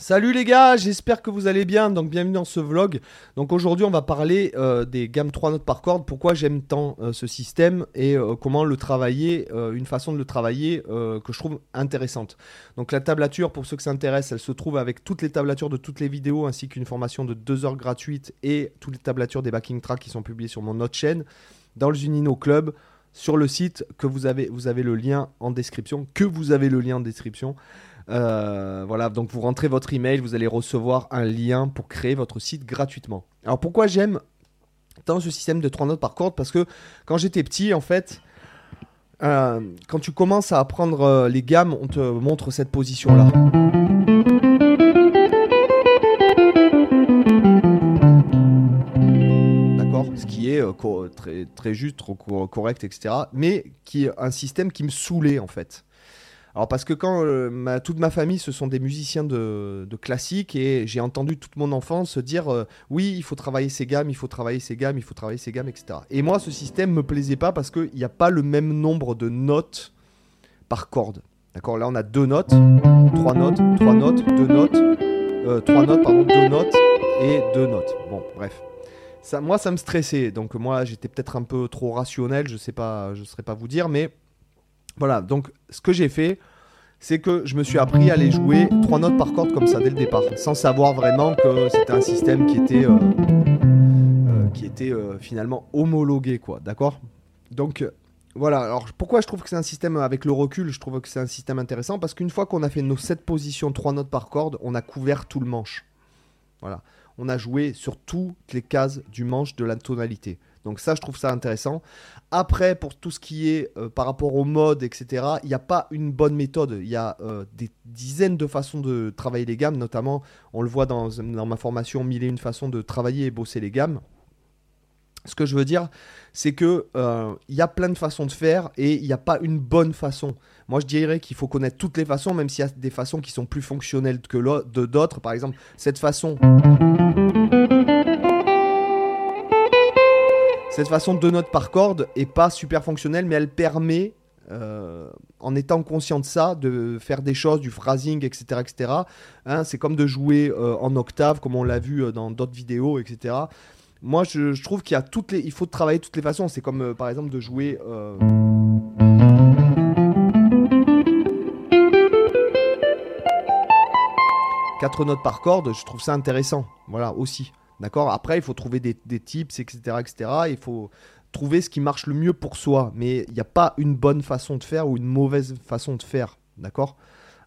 Salut les gars, j'espère que vous allez bien. Donc bienvenue dans ce vlog. Donc aujourd'hui on va parler euh, des gammes 3 notes par corde. Pourquoi j'aime tant euh, ce système et euh, comment le travailler, une façon de le travailler que je trouve intéressante. Donc la tablature, pour ceux que ça intéresse, elle se trouve avec toutes les tablatures de toutes les vidéos ainsi qu'une formation de 2 heures gratuite et toutes les tablatures des backing tracks qui sont publiées sur mon autre chaîne dans le Zunino Club sur le site que vous avez, vous avez le lien en description, que vous avez le lien en description. Euh, voilà, donc vous rentrez votre email, vous allez recevoir un lien pour créer votre site gratuitement. Alors pourquoi j'aime tant ce système de 3 notes par corde? Parce que quand j'étais petit, en fait, euh, quand tu commences à apprendre euh, les gammes, on te montre cette position-là. Ce qui est très, très juste, correct, etc. Mais qui est un système qui me saoulait, en fait. Alors parce que quand euh, toute ma famille, ce sont des musiciens de, classique et j'ai entendu toute mon enfance dire euh, oui, il faut travailler ces gammes, il faut travailler ces gammes, il faut travailler ces gammes, etc. Et moi, ce système me plaisait pas parce qu'il n'y a pas le même nombre de notes par corde. D'accord? Là, on a deux notes, trois notes, trois notes, deux notes, euh, trois notes, pardon, deux notes et deux notes. Bon, bref. Moi, ça me stressait. Donc moi, j'étais peut-être un peu trop rationnel. Je sais pas, je saurais pas vous dire, mais voilà, donc ce que j'ai fait, c'est que je me suis appris à aller jouer trois notes par corde comme ça dès le départ, sans savoir vraiment que c'était un système qui était, euh, euh, qui était euh, finalement homologué, quoi, d'accord? Donc voilà, alors pourquoi je trouve que c'est un système avec le recul, je trouve que c'est un système intéressant, parce qu'une fois qu'on a fait nos sept positions, trois notes par corde, on a couvert tout le manche. Voilà, on a joué sur toutes les cases du manche de la tonalité. Donc ça, je trouve ça intéressant. Après, pour tout ce qui est euh, par rapport au mode, etc., il n'y a pas une bonne méthode. Il y a euh, des dizaines de façons de travailler les gammes, notamment, on le voit dans, ma formation, mille et une façons de travailler et bosser les gammes. Ce que je veux dire, c'est que euh, il y a plein de façons de faire et il n'y a pas une bonne façon. Moi, je dirais qu'il faut connaître toutes les façons, même s'il y a des façons qui sont plus fonctionnelles que d'autres. Par exemple, cette façon. Cette façon de notes par corde est pas super fonctionnelle, mais elle permet, euh, en étant conscient de ça, de faire des choses, du phrasing, etc. etc. Hein, c'est comme de jouer euh, en octave, comme on l'a vu euh, dans d'autres vidéos, etc. Moi, je, trouve qu'il y a toutes les, il faut travailler toutes les façons. C'est comme, par exemple, de jouer. Quatre notes par corde, je trouve ça intéressant. Voilà, aussi. D'accord? Après, il faut trouver des, tips, etc., etc. Il faut trouver ce qui marche le mieux pour soi. Mais il n'y a pas une bonne façon de faire ou une mauvaise façon de faire. D'accord?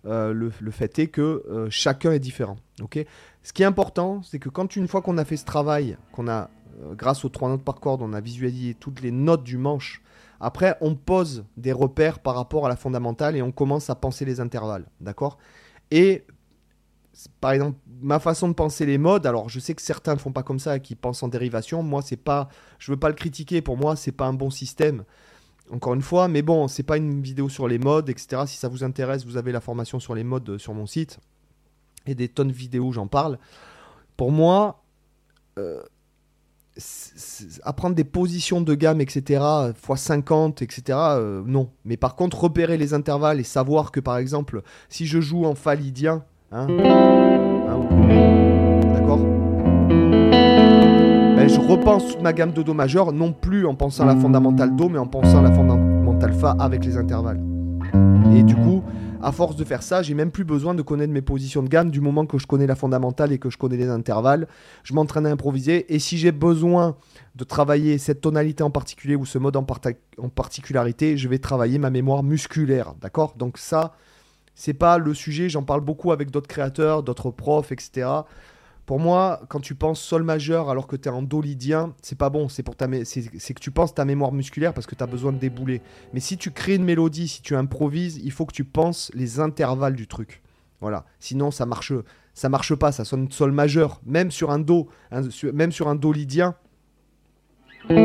Euh, le, fait est que euh, chacun est différent. Ce qui est important, c'est que quand une fois qu'on a fait ce travail, qu'on a, euh, grâce aux trois notes par corde, on a visualisé toutes les notes du manche, après on pose des repères par rapport à la fondamentale et on commence à penser les intervalles. D'accord? Et par exemple, ma façon de penser les modes, alors je sais que certains ne font pas comme ça, qui pensent en dérivation. Moi, c'est pas, je veux pas le critiquer. Pour moi, c'est pas un bon système. Encore une fois, mais bon, c'est pas une vidéo sur les modes, etc. Si ça vous intéresse, vous avez la formation sur les modes sur mon site et des tonnes de vidéos, j'en parle. Pour moi, euh, apprendre des positions de gamme, etc., x 50, etc., non. Mais par contre, repérer les intervalles et savoir que, par exemple, si je joue en fa lydien, Hein repense toute ma gamme de Do majeur, non plus en pensant à la fondamentale Do, mais en pensant à la fondamentale Fa avec les intervalles. Et du coup, à force de faire ça, j'ai même plus besoin de connaître mes positions de gamme du moment que je connais la fondamentale et que je connais les intervalles. Je m'entraîne à improviser et si j'ai besoin de travailler cette tonalité en particulier ou ce mode en, en particularité, je vais travailler ma mémoire musculaire. D'accord? Donc ça, c'est pas le sujet, j'en parle beaucoup avec d'autres créateurs, d'autres profs, etc. Pour moi, quand tu penses sol majeur alors que tu es en do lydien, c'est pas bon, c'est que tu penses ta mémoire musculaire parce que tu as besoin de débouler. Mais si tu crées une mélodie, si tu improvises, il faut que tu penses les intervalles du truc. Voilà. Sinon ça marche ça marche pas, ça sonne sol majeur, même sur un do, même sur un do lydien. Il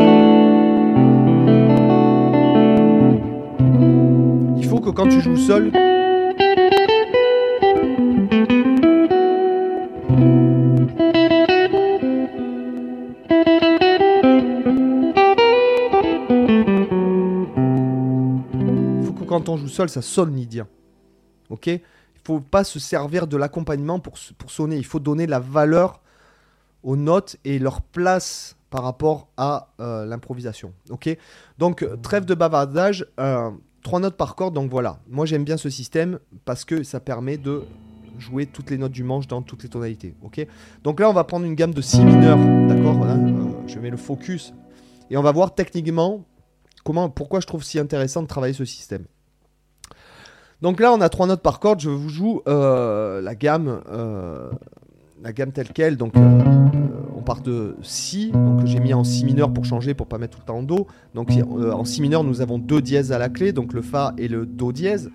faut que quand tu joues seul, seul, ça sonne nidien. Ok? Il faut pas se servir de l'accompagnement pour, pour sonner. Il faut donner la valeur aux notes et leur place par rapport à euh, l'improvisation. Ok? Donc, trêve de bavardage, euh, trois notes par corde. Donc voilà, moi j'aime bien ce système parce que ça permet de jouer toutes les notes du manche dans toutes les tonalités. Ok? Donc là, on va prendre une gamme de si mineurs. D'accord? Hein, euh, Je mets le focus et on va voir techniquement comment, pourquoi je trouve si intéressant de travailler ce système. Donc là, on a trois notes par corde. Je vous joue la gamme la gamme telle quelle. Donc, euh, on part de Si. Donc, j'ai mis en Si mineur pour changer, pour pas mettre tout le temps en Do. Donc, euh, en Si mineur, nous avons deux dièses à la clé, donc le Fa et le Do dièse.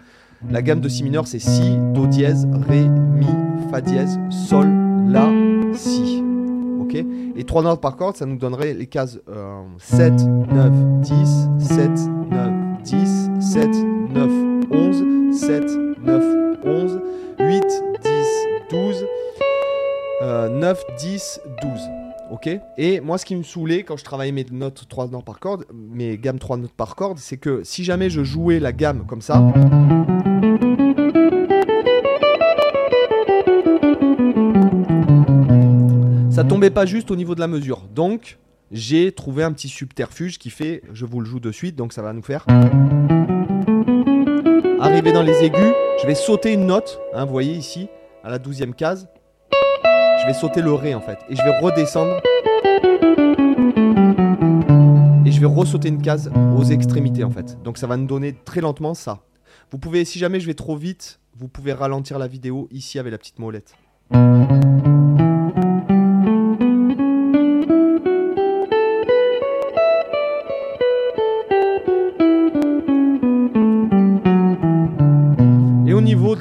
La gamme de Si mineur, c'est Si, Do dièse, Ré, Mi, Fa dièse, Sol, La, Si. Ok Et trois notes par corde, ça nous donnerait les cases 7, 9, 10, 7, 9, 10, 7, 9, 11, 7, 9, 11, 8, 10, 12. 9, 10, 12. Ok? Et moi, ce qui me saoulait quand je travaillais mes notes 3 notes par corde, mes gammes 3 notes par corde, c'est que si jamais je jouais la gamme comme ça. Ça tombait pas juste au niveau de la mesure. Donc, j'ai trouvé un petit subterfuge qui fait, je vous le joue de suite, donc ça va nous faire. Arriver dans les aigus, je vais sauter une note, hein, vous voyez ici, à la 12e case je vais sauter le Ré en fait. Et je vais redescendre. Et je vais ressauter une case aux extrémités en fait. Donc ça va nous donner très lentement ça. Vous pouvez, si jamais je vais trop vite, vous pouvez ralentir la vidéo ici avec la petite molette.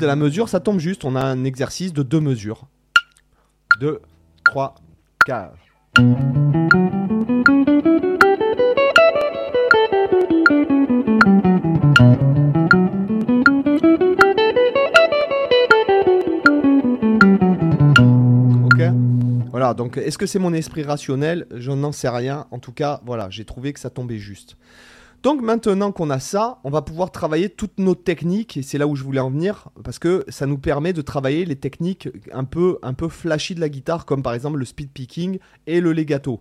De la mesure, ça tombe juste. On a un exercice de deux mesures. 2, 3, 4. Ok Voilà, donc est-ce que c'est mon esprit rationnel? Je n'en sais rien. En tout cas, voilà, j'ai trouvé que ça tombait juste. Donc maintenant qu'on a ça, on va pouvoir travailler toutes nos techniques, et c'est là où je voulais en venir, parce que ça nous permet de travailler les techniques un peu, un peu flashy de la guitare, comme par exemple le speed picking et le legato.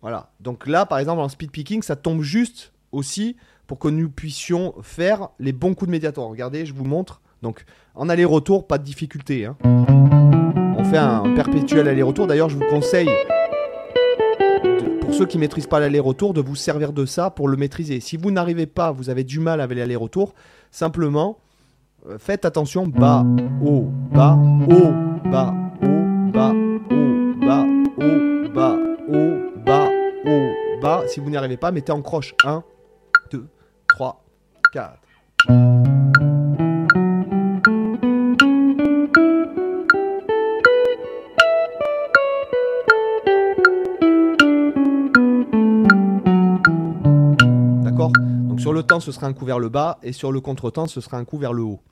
Voilà, donc là par exemple en speed picking, ça tombe juste aussi pour que nous puissions faire les bons coups de médiator. Regardez, je vous montre. Donc en aller-retour, pas de difficulté. Hein. On fait un perpétuel aller-retour. D'ailleurs, je vous conseille ceux qui maîtrisent pas l'aller-retour, de vous servir de ça pour le maîtriser. Si vous n'arrivez pas, vous avez du mal avec l'aller-retour, simplement euh, faites attention bas, haut, bas, haut, bas, haut, bas, haut, bas, haut, bas, haut, bas, haut, bas. Si vous n'y arrivez pas, mettez en croche 1, 2, 3, 4. Sur le temps, ce sera un coup vers le bas, et sur le contretemps, ce sera un coup vers le haut.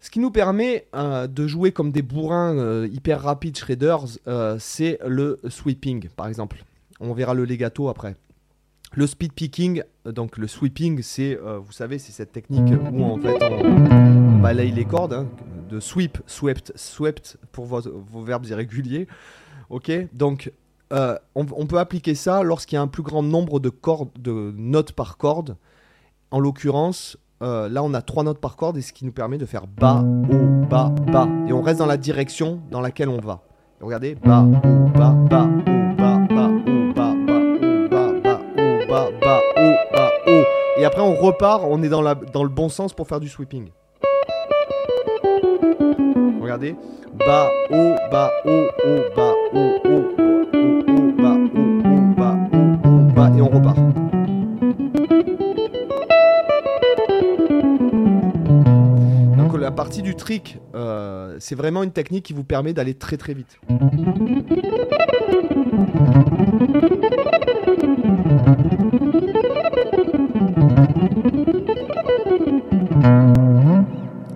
Ce qui nous permet euh, de jouer comme des bourrins euh, hyper rapides shredders, euh, c'est le sweeping, par exemple. On verra le legato après. Le speed picking, donc le sweeping, c'est, vous savez, c'est cette technique où on, balaye les cordes, hein, de sweep, swept, swept pour vos, verbes irréguliers. Ok, donc on, peut appliquer ça lorsqu'il y a un plus grand nombre de, cordes, de notes par corde. En l'occurrence, euh, là on a trois notes par corde et ce qui nous permet de faire bas, haut, bas, bas. Et on reste dans la direction dans laquelle on va. regardez, bas, haut, bas, bas, haut, bas, bas, haut, bas, bas, haut, bas, bas, haut, bas, bas, haut, bas, haut. Et après on repart, on est dans, la, dans le bon sens pour faire du sweeping. Regardez, bas, haut, bas, haut, haut, bas, haut, haut, et on repart. Partie du trick, euh, c'est vraiment une technique qui vous permet d'aller très très vite.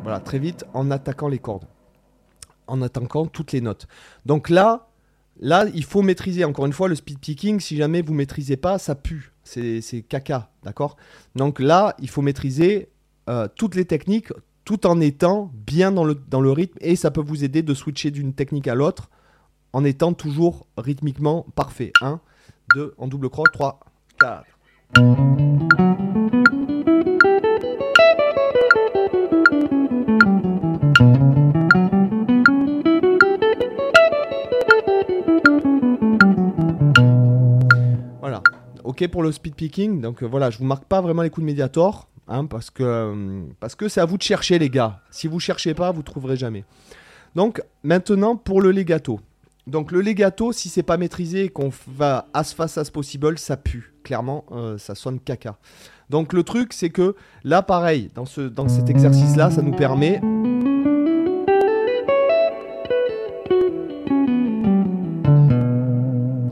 Voilà, très vite en attaquant les cordes, en attaquant toutes les notes. Donc là, Là, il faut maîtriser. Encore une fois, le speed picking, si jamais vous maîtrisez pas, ça pue. C'est caca, d'accord? Donc là, il faut maîtriser euh, toutes les techniques tout en étant bien dans le, rythme et ça peut vous aider de switcher d'une technique à l'autre en étant toujours rythmiquement parfait. 1, 2, en double croix, 3, 4. Voilà. Ok pour le speed picking. Donc euh, voilà, je vous marque pas vraiment les coups de médiator. Hein, parce que euh, parce que c'est à vous de chercher les gars. Si vous cherchez pas, vous trouverez jamais. Donc maintenant pour le legato. Donc le legato, si c'est pas maîtrisé et qu'on va as fast as possible, ça pue. Clairement, euh, ça sonne caca. Donc le truc, c'est que là, pareil, dans, ce, dans cet exercice-là, ça nous permet...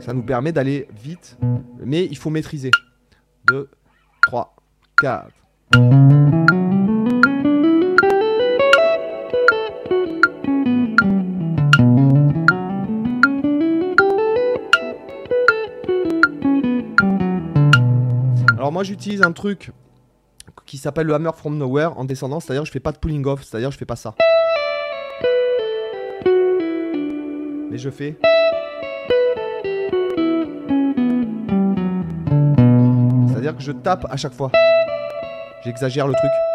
Ça nous permet d'aller vite, mais il faut maîtriser. 2, 3, 4. Alors moi j'utilise un truc qui s'appelle le hammer from nowhere en descendant, c'est-à-dire je fais pas de pulling off, c'est-à-dire je fais pas ça. Mais je fais C'est-à-dire que je tape à chaque fois. J'exagère le truc.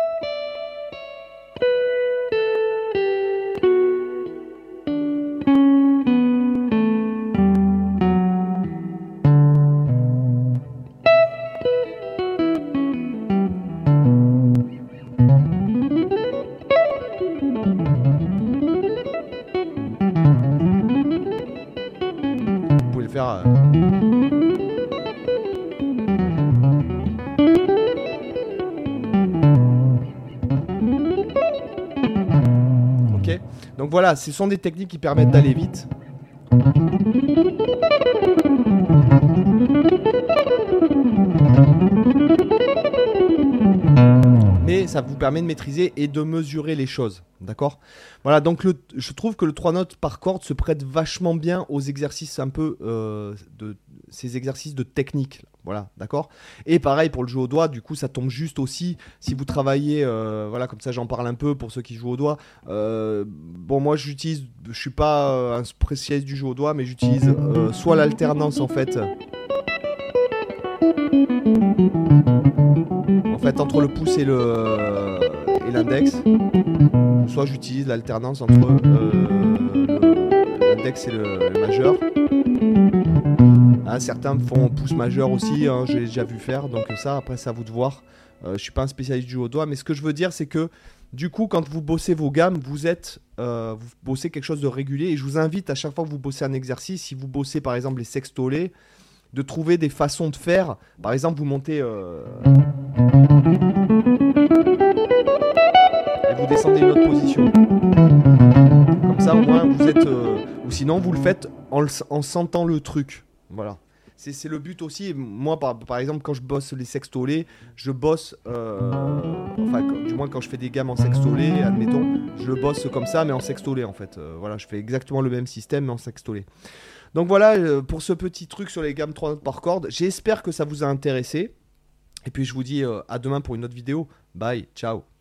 Donc voilà, ce sont des techniques qui permettent d'aller vite. Mais ça vous permet de maîtriser et de mesurer les choses. D'accord? Voilà, donc je trouve que le 3 notes par corde se prête vachement bien aux exercices un peu euh, de ces exercices de technique. Voilà, d'accord? Et pareil pour le jeu au doigt, du coup ça tombe juste aussi si vous travaillez, euh, voilà, comme ça j'en parle un peu pour ceux qui jouent au doigt. Euh, bon, moi j'utilise, je suis pas euh, un spécialiste du jeu au doigt, mais j'utilise soit l'alternance en fait. En fait, entre le pouce et le et l'index, soit j'utilise l'alternance entre l'index et le majeur. Hein, certains font pouce majeur aussi, hein, j'ai déjà vu faire, donc ça, après, c'est à vous de voir. Euh, je suis pas un spécialiste du au doigt, mais ce que je veux dire, c'est que du coup, quand vous bossez vos gammes, vous êtes, euh, vous bossez quelque chose de régulier. Et je vous invite à chaque fois que vous bossez un exercice, si vous bossez par exemple les sextolés, de trouver des façons de faire. Par exemple, vous montez euh, et vous descendez une autre position. Comme ça, au moins, vous êtes. euh, ou sinon, vous le faites en sentant le truc. Voilà. C'est le but aussi. Moi, par, par exemple, quand je bosse les sextolés, je bosse. euh, enfin, du moins, quand je fais des gammes en sextolé, admettons, je le bosse comme ça, mais en sextolé en fait. Euh, voilà, je fais exactement le même système, mais en sextolé. Donc voilà euh, pour ce petit truc sur les gammes 3 notes par corde. J'espère que ça vous a intéressé. Et puis je vous dis à demain pour une autre vidéo. Bye, ciao.